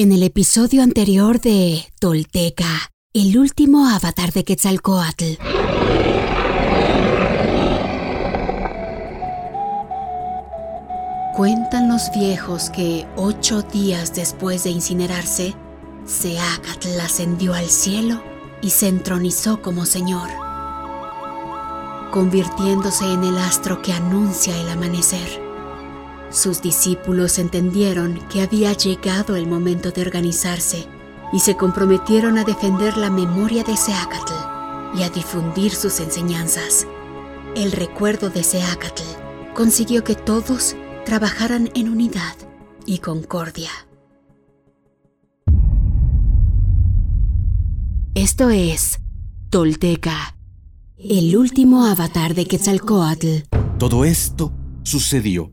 En el episodio anterior de Tolteca, el último avatar de Quetzalcoatl. Cuentan los viejos que ocho días después de incinerarse, Seacatl ascendió al cielo y se entronizó como señor, convirtiéndose en el astro que anuncia el amanecer. Sus discípulos entendieron que había llegado el momento de organizarse y se comprometieron a defender la memoria de Seacatl y a difundir sus enseñanzas. El recuerdo de Seacatl consiguió que todos trabajaran en unidad y concordia. Esto es Tolteca, el último avatar de Quetzalcoatl. Todo esto sucedió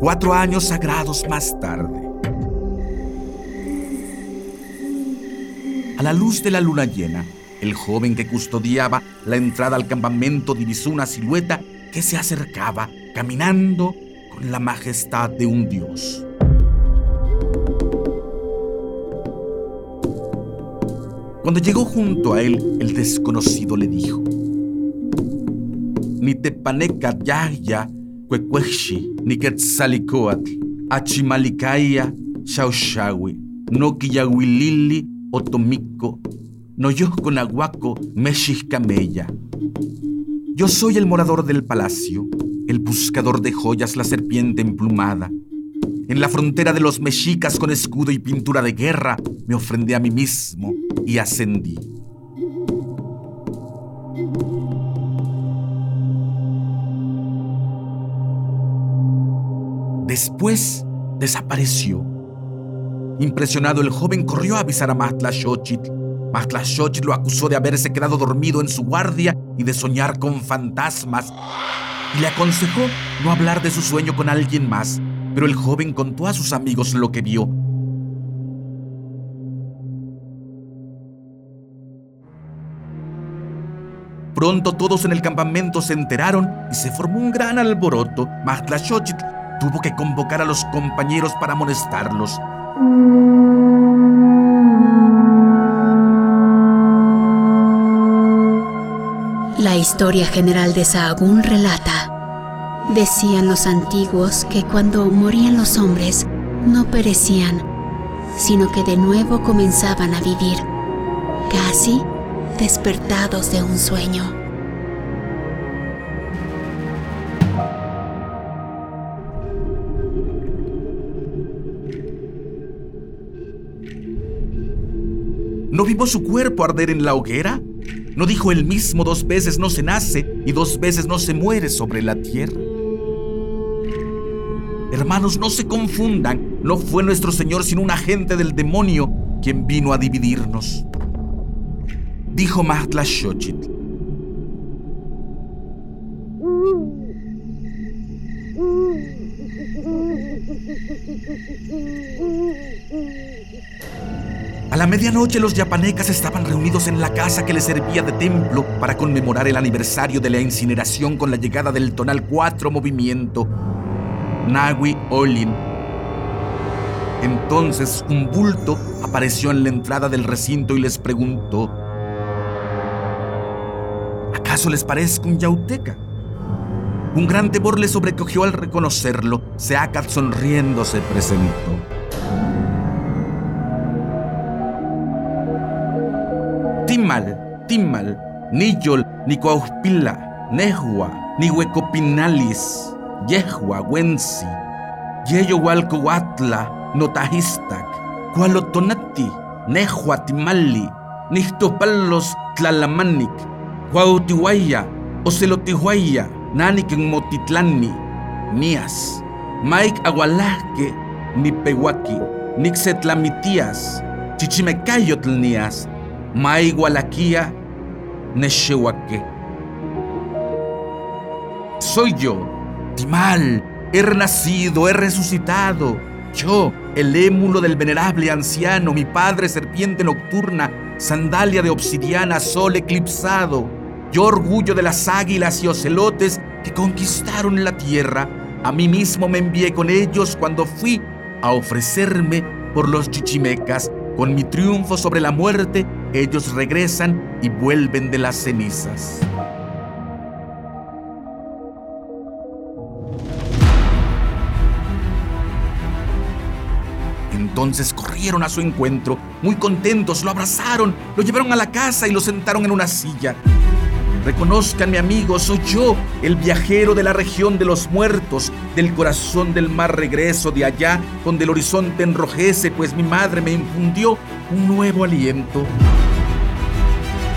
Cuatro años sagrados más tarde. A la luz de la luna llena, el joven que custodiaba la entrada al campamento divisó una silueta que se acercaba caminando con la majestad de un dios. Cuando llegó junto a él, el desconocido le dijo: Ni tepaneca yaya, cuecuexi, ni quetzalicoatl, achimalicaya, xauxawi, no quiyahuilili, otomico, no yo con aguaco, mexicamella. Yo soy el morador del palacio, el buscador de joyas, la serpiente emplumada. En la frontera de los mexicas con escudo y pintura de guerra, me ofrendé a mí mismo y ascendí. Después desapareció. Impresionado, el joven corrió a avisar a Matlashochitl. Matlashochitl lo acusó de haberse quedado dormido en su guardia y de soñar con fantasmas. Y le aconsejó no hablar de su sueño con alguien más, pero el joven contó a sus amigos lo que vio. Pronto todos en el campamento se enteraron y se formó un gran alboroto. Matlashochitl tuvo que convocar a los compañeros para amonestarlos. La historia general de Sahagún relata. Decían los antiguos que cuando morían los hombres no perecían, sino que de nuevo comenzaban a vivir, casi despertados de un sueño. ¿No vimos su cuerpo arder en la hoguera? ¿No dijo él mismo dos veces no se nace y dos veces no se muere sobre la tierra? Hermanos, no se confundan, no fue nuestro Señor sino un agente del demonio quien vino a dividirnos. Dijo Xochitl. La medianoche los yapanecas estaban reunidos en la casa que les servía de templo para conmemorar el aniversario de la incineración con la llegada del tonal 4 movimiento, Nawi Olin. Entonces un bulto apareció en la entrada del recinto y les preguntó, ¿acaso les parezco un yauteca? Un gran temor le sobrecogió al reconocerlo. Seacat sonriendo se presentó. Timal, Timal, Niyol, Nicoauspila, Nehua, Nihuecopinalis, Yehua, Wensi, Yeyohualcohuatla, Notahistac, Cualotonati, Nehua, Timali, Nihtopalos, Tlalamanic, Huautihuaya, Ocelotihuaya, Nanik en Motitlani, Nías, Mike Agualajque, Nipehuaki, Nixetlamitias, Chichimecayotl Nías, Maigualaquía, Neshehuaque. Soy yo, Timal, he renacido, he resucitado. Yo, el émulo del venerable anciano, mi padre serpiente nocturna, sandalia de obsidiana, sol eclipsado. Yo orgullo de las águilas y ocelotes que conquistaron la tierra. A mí mismo me envié con ellos cuando fui a ofrecerme por los chichimecas. Con mi triunfo sobre la muerte, ellos regresan y vuelven de las cenizas. Entonces corrieron a su encuentro, muy contentos, lo abrazaron, lo llevaron a la casa y lo sentaron en una silla. Reconozcan, mi amigo, soy yo, el viajero de la región de los muertos, del corazón del mar regreso de allá, donde el horizonte enrojece, pues mi madre me infundió un nuevo aliento.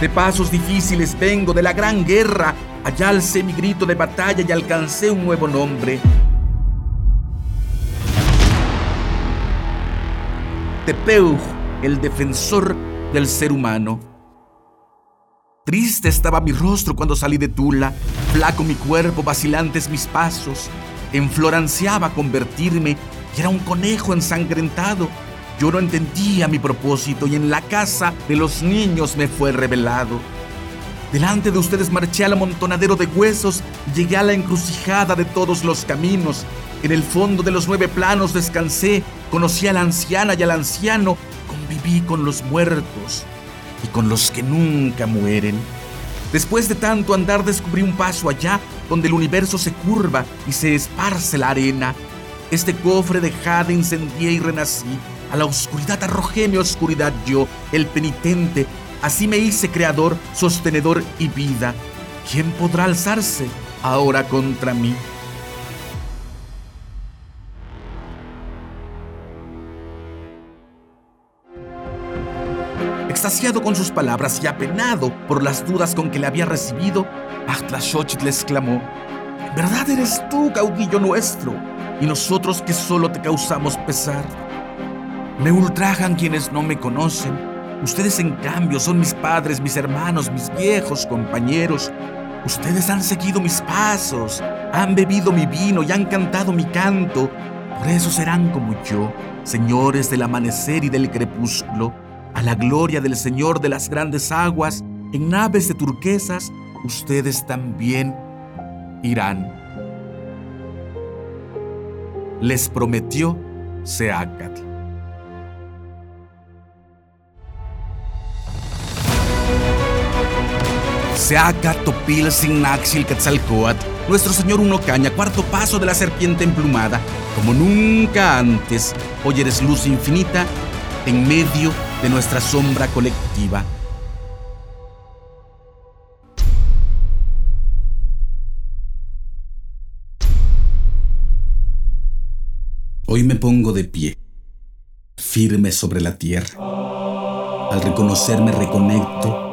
De pasos difíciles vengo, de la gran guerra, allá alcé mi grito de batalla y alcancé un nuevo nombre. Tepeuj, el defensor del ser humano. Triste estaba mi rostro cuando salí de Tula, flaco mi cuerpo, vacilantes mis pasos. En flor ansiaba convertirme y era un conejo ensangrentado. Yo no entendía mi propósito y en la casa de los niños me fue revelado. Delante de ustedes marché al amontonadero de huesos llegué a la encrucijada de todos los caminos. En el fondo de los nueve planos descansé, conocí a la anciana y al anciano, conviví con los muertos y con los que nunca mueren. Después de tanto andar descubrí un paso allá donde el universo se curva y se esparce la arena. Este cofre de jade incendié y renací. A la oscuridad arrojé mi oscuridad yo, el penitente. Así me hice creador, sostenedor y vida. ¿Quién podrá alzarse ahora contra mí? Extasiado con sus palabras y apenado por las dudas con que le había recibido, Achtlashochit le exclamó, ¿En verdad eres tú, caudillo nuestro, y nosotros que solo te causamos pesar? Me ultrajan quienes no me conocen. Ustedes en cambio son mis padres, mis hermanos, mis viejos compañeros. Ustedes han seguido mis pasos, han bebido mi vino y han cantado mi canto. Por eso serán como yo, señores del amanecer y del crepúsculo a la gloria del Señor de las grandes aguas, en naves de turquesas, ustedes también irán. Les prometió Seacatl. Seacat Topil Signaxil Quetzalcoatl, nuestro Señor Uno Caña, cuarto paso de la serpiente emplumada, como nunca antes, hoy eres luz infinita en medio de nuestra sombra colectiva. Hoy me pongo de pie, firme sobre la tierra. Al reconocerme reconecto,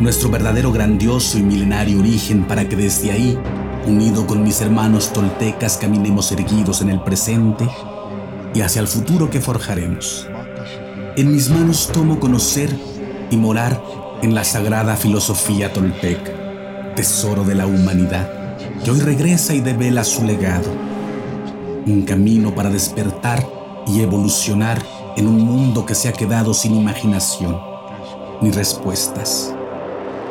nuestro verdadero grandioso y milenario origen para que desde ahí, unido con mis hermanos toltecas, caminemos erguidos en el presente y hacia el futuro que forjaremos. En mis manos tomo conocer y morar en la sagrada filosofía tolteca, tesoro de la humanidad, que hoy regresa y devela su legado. Un camino para despertar y evolucionar en un mundo que se ha quedado sin imaginación ni respuestas.